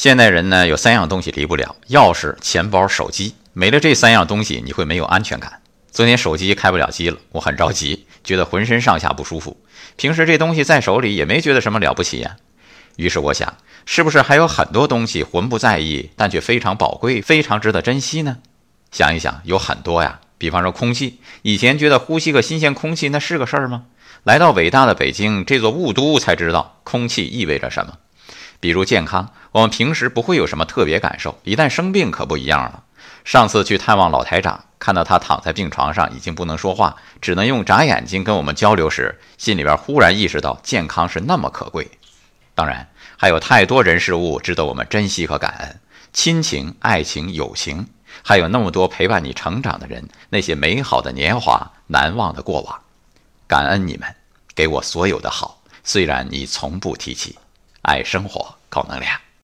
现代人呢，有三样东西离不了：钥匙、钱包、手机。没了这三样东西，你会没有安全感。昨天手机开不了机了，我很着急，觉得浑身上下不舒服。平时这东西在手里也没觉得什么了不起呀。于是我想，是不是还有很多东西浑不在意，但却非常宝贵，非常值得珍惜呢？想一想，有很多呀。比方说空气，以前觉得呼吸个新鲜空气那是个事儿吗？来到伟大的北京这座雾都，才知道空气意味着什么。比如健康，我们平时不会有什么特别感受，一旦生病可不一样了。上次去探望老台长，看到他躺在病床上，已经不能说话，只能用眨眼睛跟我们交流时，心里边忽然意识到健康是那么可贵。当然，还有太多人事物值得我们珍惜和感恩：亲情、爱情、友情，还有那么多陪伴你成长的人，那些美好的年华、难忘的过往。感恩你们给我所有的好，虽然你从不提起。爱生活，高能量。